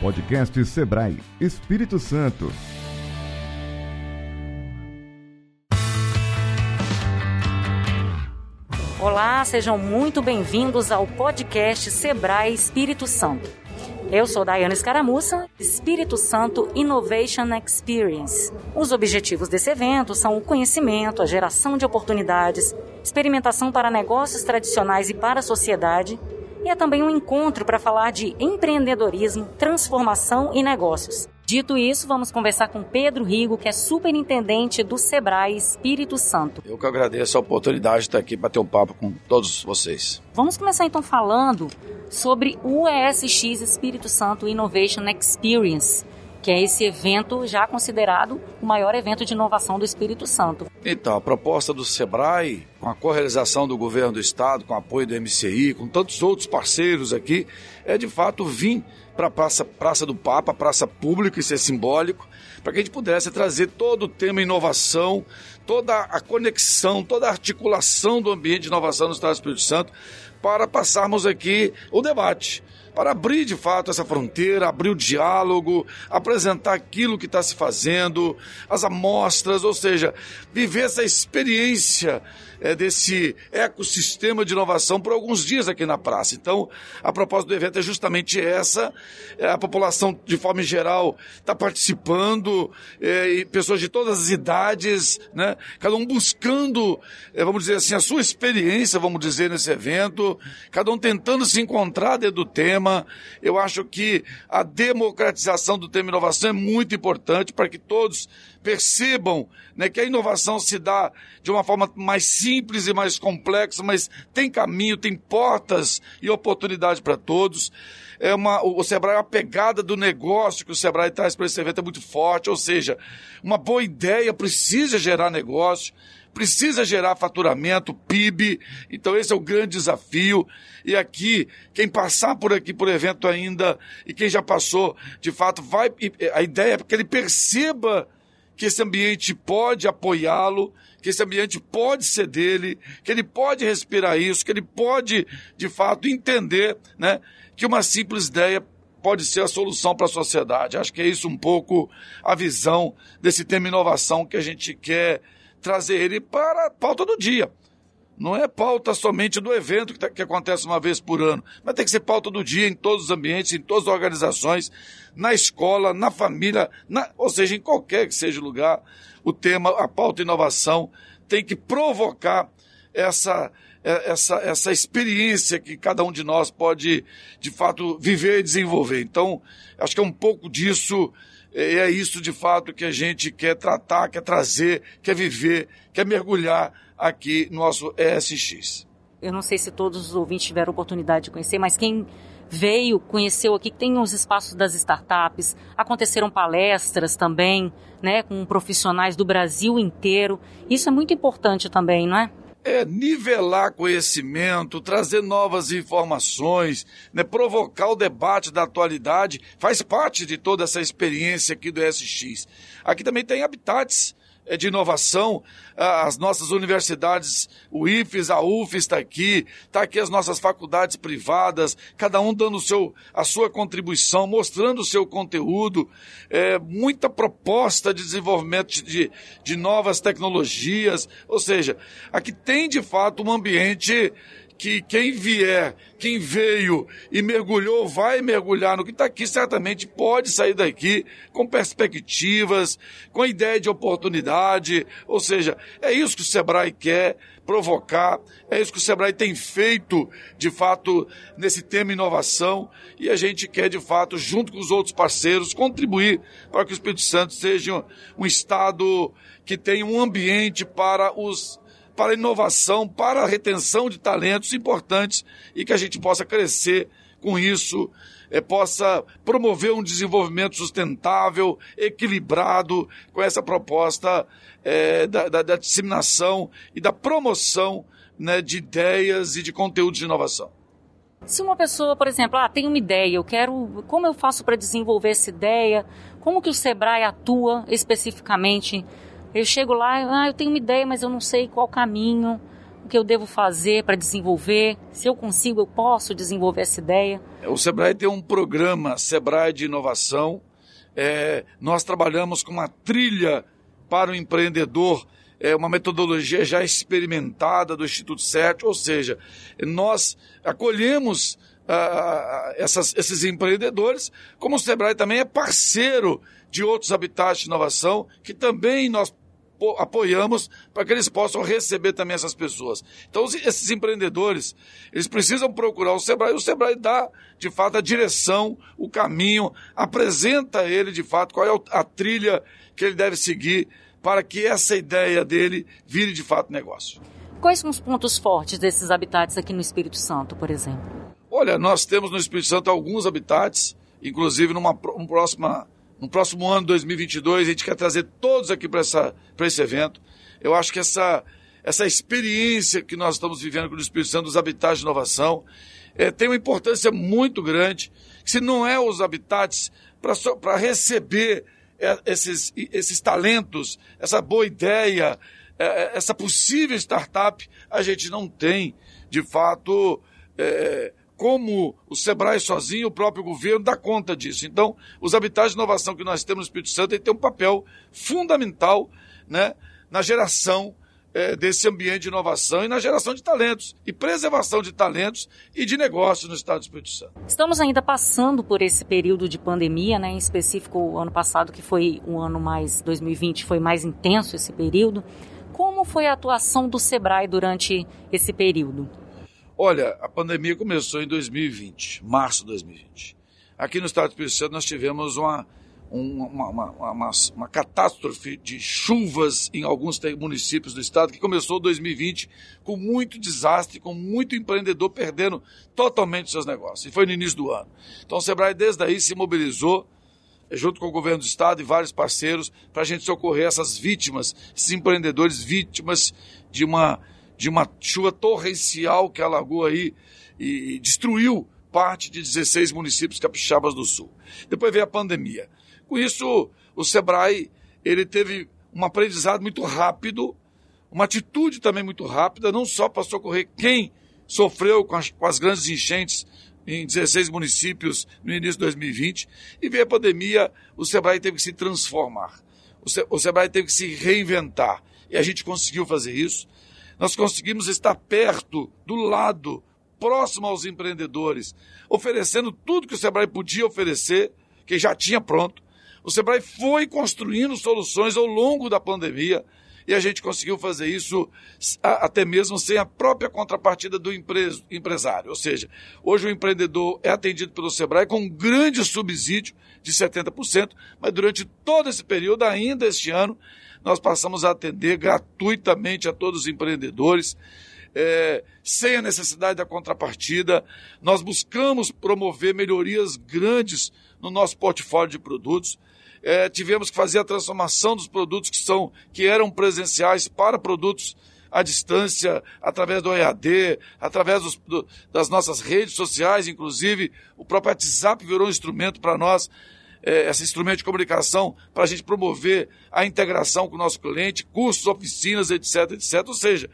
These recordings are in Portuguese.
Podcast Sebrae Espírito Santo. Olá, sejam muito bem-vindos ao podcast Sebrae Espírito Santo. Eu sou Daiane Escaramuça, Espírito Santo Innovation Experience. Os objetivos desse evento são o conhecimento, a geração de oportunidades, experimentação para negócios tradicionais e para a sociedade, e é também um encontro para falar de empreendedorismo, transformação e negócios. Dito isso, vamos conversar com Pedro Rigo, que é superintendente do Sebrae Espírito Santo. Eu que agradeço a oportunidade de estar aqui para ter um papo com todos vocês. Vamos começar então falando sobre o ESX Espírito Santo Innovation Experience, que é esse evento já considerado o maior evento de inovação do Espírito Santo. Então, a proposta do Sebrae, com a correalização do governo do estado, com apoio do MCI, com tantos outros parceiros aqui, é de fato vir para a praça, praça do Papa, praça pública, isso é simbólico, para que a gente pudesse trazer todo o tema inovação, toda a conexão, toda a articulação do ambiente de inovação no Estado do Espírito Santo, para passarmos aqui o debate para abrir de fato essa fronteira, abrir o diálogo, apresentar aquilo que está se fazendo, as amostras, ou seja, viver essa experiência é, desse ecossistema de inovação por alguns dias aqui na praça. Então, a proposta do evento é justamente essa. É, a população, de forma geral, está participando, é, pessoas de todas as idades, né? cada um buscando, vamos dizer assim, a sua experiência, vamos dizer, nesse evento, cada um tentando se encontrar dentro do tema. Eu acho que a democratização do tema inovação é muito importante para que todos percebam né, que a inovação se dá de uma forma mais simples e mais complexa, mas tem caminho, tem portas e oportunidade para todos. É uma, o Sebrae, a pegada do negócio que o Sebrae traz para esse evento é muito forte, ou seja, uma boa ideia precisa gerar negócio, precisa gerar faturamento, PIB. Então esse é o grande desafio. E aqui, quem passar por aqui por evento ainda e quem já passou, de fato, vai. A ideia é que ele perceba que esse ambiente pode apoiá-lo, que esse ambiente pode ser dele, que ele pode respirar isso, que ele pode, de fato, entender né, que uma simples ideia pode ser a solução para a sociedade. Acho que é isso um pouco a visão desse tema inovação que a gente quer trazer ele para a pauta do dia. Não é pauta somente do evento que, tá, que, acontece uma vez por ano, mas tem que ser pauta do dia em todos os ambientes, em todas as organizações, na escola, na família, na, ou seja, em qualquer que seja o lugar. O tema, a pauta inovação, tem que provocar essa, é, essa, essa experiência que cada um de nós pode, de fato, viver e desenvolver. Então, acho que é um pouco disso, é, é isso de fato que a gente quer tratar, quer trazer, quer viver, quer mergulhar aqui no nosso ESX. Eu não sei se todos os ouvintes tiveram oportunidade de conhecer, mas quem veio, conheceu aqui, tem os espaços das startups, aconteceram palestras também, né, com profissionais do Brasil inteiro. Isso é muito importante também, não é? É nivelar conhecimento, trazer novas informações, né, provocar o debate da atualidade, faz parte de toda essa experiência aqui do SX. Aqui também tem habitats de inovação, as nossas universidades, o IFES, a UFES está aqui, está aqui as nossas faculdades privadas, cada um dando seu, a sua contribuição, mostrando o seu conteúdo, é, muita proposta de desenvolvimento de, de novas tecnologias, ou seja, aqui tem de fato um ambiente que quem vier, quem veio e mergulhou, vai mergulhar no que está aqui, certamente pode sair daqui com perspectivas, com ideia de oportunidade. Ou seja, é isso que o Sebrae quer provocar, é isso que o Sebrae tem feito, de fato, nesse tema inovação, e a gente quer, de fato, junto com os outros parceiros, contribuir para que o Espírito Santo seja um estado que tenha um ambiente para os para a inovação, para a retenção de talentos importantes e que a gente possa crescer com isso, é, possa promover um desenvolvimento sustentável, equilibrado, com essa proposta é, da, da, da, disseminação e da promoção né, de ideias e de conteúdos de inovação. Se uma pessoa, por exemplo, ah, tem uma ideia, eu quero, como eu faço para desenvolver essa ideia? Como que o Sebrae atua especificamente eu chego lá, ah, eu tenho uma ideia, mas eu não sei qual caminho. o que eu devo fazer para desenvolver? Se eu consigo, eu posso desenvolver essa ideia? O Sebrae tem um programa Sebrae de inovação. É, nós trabalhamos com uma trilha para o empreendedor, é uma metodologia já experimentada do Instituto CERT, ou seja, nós acolhemos ah, essas, esses empreendedores, como o Sebrae também é parceiro de outros habitats de inovação, que também nós apoiamos para que eles possam receber também essas pessoas. Então, esses empreendedores, eles precisam procurar o Sebrae, e o Sebrae dá, de fato, a direção, o caminho, apresenta a ele, de fato, qual é a trilha que ele deve seguir para que essa ideia dele vire, de fato, negócio. Quais são os pontos fortes desses habitats aqui no Espírito Santo, por exemplo? Olha, nós temos no Espírito Santo alguns habitats, inclusive numa, numa próxima no próximo ano, 2022, a gente quer trazer todos aqui para esse evento. Eu acho que essa, essa experiência que nós estamos vivendo com o Espírito Santo dos habitats de inovação é, tem uma importância muito grande. Se não é os habitats para receber é, esses, esses talentos, essa boa ideia, é, é, essa possível startup, a gente não tem, de fato, é, como o Sebrae sozinho, o próprio governo, dá conta disso. Então, os habitats de inovação que nós temos no Espírito Santo têm um papel fundamental né, na geração é, desse ambiente de inovação e na geração de talentos e preservação de talentos e de negócios no Estado do Espírito Santo. Estamos ainda passando por esse período de pandemia, né, em específico o ano passado, que foi um ano mais, 2020, foi mais intenso esse período. Como foi a atuação do Sebrae durante esse período? Olha, a pandemia começou em 2020, março de 2020. Aqui no estado do Espírito nós tivemos uma, uma, uma, uma, catástrofe de chuvas em alguns municípios do estado que começou em 2020 com muito desastre, com muito empreendedor perdendo totalmente seus negócios. E foi no início do ano. Então o Sebrae desde aí se mobilizou junto com o governo do estado e vários parceiros para a gente socorrer essas vítimas, esses empreendedores vítimas de uma de uma chuva torrencial que alagou aí e destruiu parte de 16 municípios capixabas do sul. Depois veio a pandemia. Com isso, o Sebrae ele teve um aprendizado muito rápido, uma atitude também muito rápida, não só para socorrer quem sofreu com as, com as grandes enchentes em 16 municípios no início de 2020, e veio a pandemia, o Sebrae teve que se transformar. O, Se, o Sebrae teve que se reinventar. E a gente conseguiu fazer isso nós conseguimos estar perto, do lado, próximo aos empreendedores, oferecendo tudo que o Sebrae podia oferecer, que já tinha pronto. O Sebrae foi construindo soluções ao longo da pandemia e a gente conseguiu fazer isso até mesmo sem a própria contrapartida do empresário. Ou seja, hoje o empreendedor é atendido pelo Sebrae com um grande subsídio de 70%, mas durante todo esse período, ainda este ano, nós passamos a atender gratuitamente a todos os empreendedores, é, sem a necessidade da contrapartida. Nós buscamos promover melhorias grandes no nosso portfólio de produtos. É, tivemos que fazer a transformação dos produtos que são que eram presenciais para produtos à distância, através do EAD, através dos, do, das nossas redes sociais, inclusive o próprio WhatsApp virou um instrumento para nós é, esse instrumento de comunicação para a gente promover a integração com o nosso cliente, cursos, oficinas, etc, etc. Ou seja,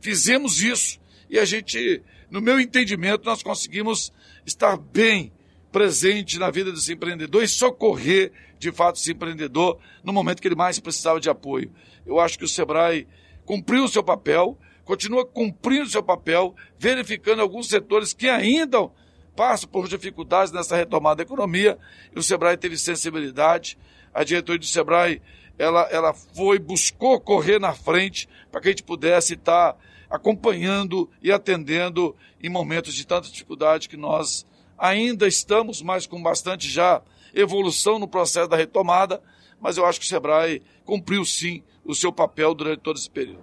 fizemos isso e a gente, no meu entendimento, nós conseguimos estar bem presente na vida desse empreendedor e socorrer, de fato, esse empreendedor no momento que ele mais precisava de apoio. Eu acho que o Sebrae cumpriu o seu papel, continua cumprindo o seu papel, verificando alguns setores que ainda passa por dificuldades nessa retomada da economia e o Sebrae teve sensibilidade. A diretoria do Sebrae ela, ela foi, buscou correr na frente para que a gente pudesse estar acompanhando e atendendo em momentos de tanta dificuldade que nós ainda estamos, mas com bastante já evolução no processo da retomada, mas eu acho que o Sebrae cumpriu sim o seu papel durante todo esse período.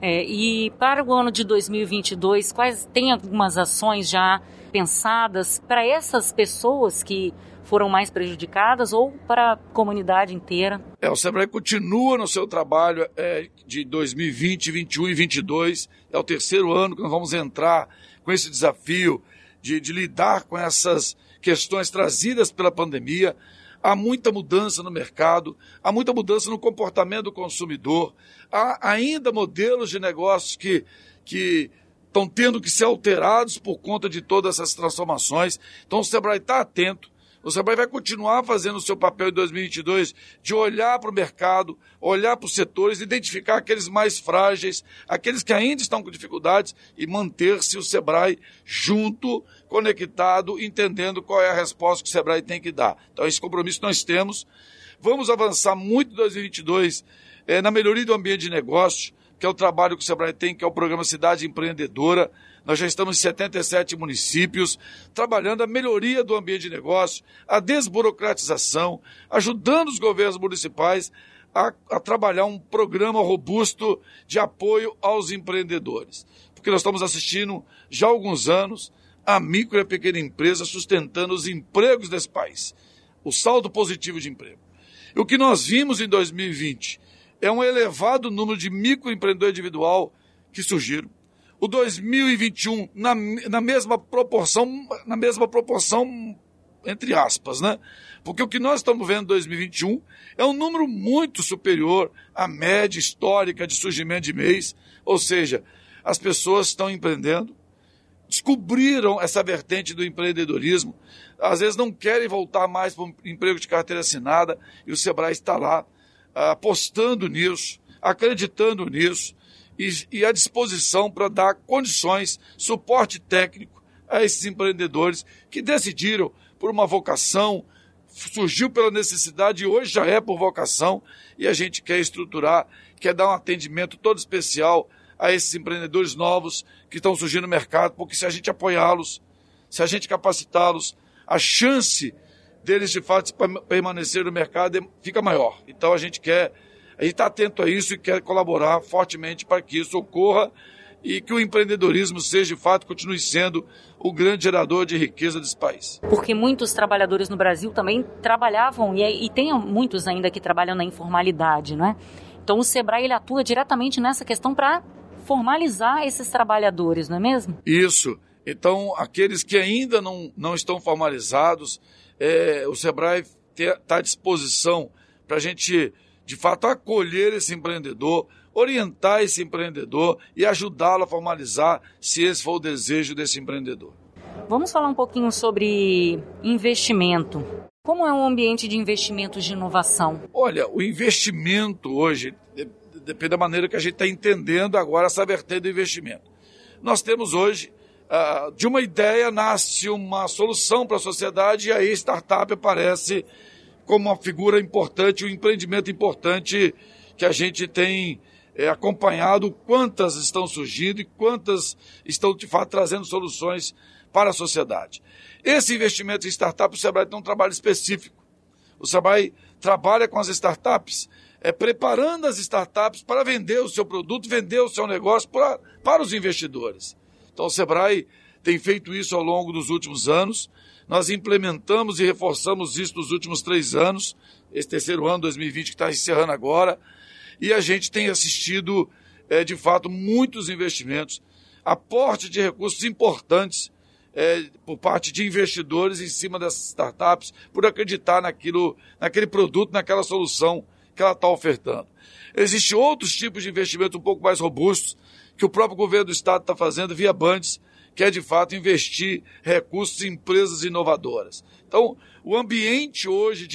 É, e para o ano de 2022, quais tem algumas ações já pensadas para essas pessoas que foram mais prejudicadas ou para a comunidade inteira? É, o Sebrae continua no seu trabalho é, de 2020, 2021 e 2022. É o terceiro ano que nós vamos entrar com esse desafio de, de lidar com essas questões trazidas pela pandemia. Há muita mudança no mercado, há muita mudança no comportamento do consumidor, há ainda modelos de negócios que que estão tendo que ser alterados por conta de todas essas transformações. Então o Sebrae está atento. O Sebrae vai continuar fazendo o seu papel em 2022 de olhar para o mercado, olhar para os setores, identificar aqueles mais frágeis, aqueles que ainda estão com dificuldades e manter-se o Sebrae junto, conectado, entendendo qual é a resposta que o Sebrae tem que dar. Então, esse compromisso nós temos. Vamos avançar muito em 2022 é, na melhoria do ambiente de negócio, que é o trabalho que o Sebrae tem, que é o programa Cidade Empreendedora. Nós já estamos em 77 municípios, trabalhando a melhoria do ambiente de negócio, a desburocratização, ajudando os governos municipais a, a, trabalhar um programa robusto de apoio aos empreendedores. Porque nós estamos assistindo já há alguns anos a micro e a pequena empresa sustentando os empregos desse país, o saldo positivo de emprego. E o que nós vimos em 2020 é um elevado número de microempreendedor individual que surgiram. O 2021, na, na mesma proporção, na mesma proporção, entre aspas, né? Porque o que nós estamos vendo em 2021 é um número muito superior à média histórica de surgimento de mês. Ou seja, as pessoas estão empreendendo, descobriram essa vertente do empreendedorismo, às vezes não querem voltar mais para um emprego de carteira assinada e o Sebrae está lá apostando nisso, acreditando nisso e, e à disposição para dar condições, suporte técnico a esses empreendedores que decidiram por uma vocação, surgiu pela necessidade e hoje já é por vocação e a gente quer estruturar, quer dar um atendimento todo especial a esses empreendedores novos que estão surgindo no mercado, porque se a gente apoiá-los, se a gente capacitá-los, a chance deles de fato permanecer no mercado fica maior. Então a gente quer, a gente está atento a isso e quer colaborar fortemente para que isso ocorra e que o empreendedorismo seja de fato, continue sendo o grande gerador de riqueza desse país. Porque muitos trabalhadores no Brasil também trabalhavam, e, e tem muitos ainda que trabalham na informalidade, não é? Então o Sebrae ele atua diretamente nessa questão para formalizar esses trabalhadores, não é mesmo? Isso. Então, aqueles que ainda não, não estão formalizados, é, o Sebrae está à disposição para a gente, de fato, acolher esse empreendedor, orientar esse empreendedor e ajudá-lo a formalizar, se esse for o desejo desse empreendedor. Vamos falar um pouquinho sobre investimento. Como é um ambiente de investimentos de inovação? Olha, o investimento hoje depende da maneira que a gente está entendendo agora essa vertente do investimento. Nós temos hoje uh, de uma ideia nasce uma solução para a sociedade e aí startup aparece como uma figura importante, um empreendimento importante que a gente tem é, acompanhado quantas estão surgindo e quantas estão de fato trazendo soluções para a sociedade. Esse investimento em startup, o Sebrae tem um trabalho específico. O Sebrae trabalha com as startups, é, preparando as startups para vender o seu produto, vender o seu negócio para, para os investidores. Então, o Sebrae tem feito isso ao longo dos últimos anos. Nós implementamos e reforçamos isso nos últimos três anos, esse terceiro ano, 2020, que está encerrando agora. E a gente tem assistido, é, de fato, muitos investimentos, aporte de recursos importantes é, por parte de investidores em cima dessas startups, por acreditar naquilo, naquele produto, naquela solução que ela está ofertando. Existem outros tipos de investimento um pouco mais robustos, que o próprio governo do Estado está fazendo via Bandes, que é de fato investir recursos em empresas inovadoras. Então, o ambiente hoje de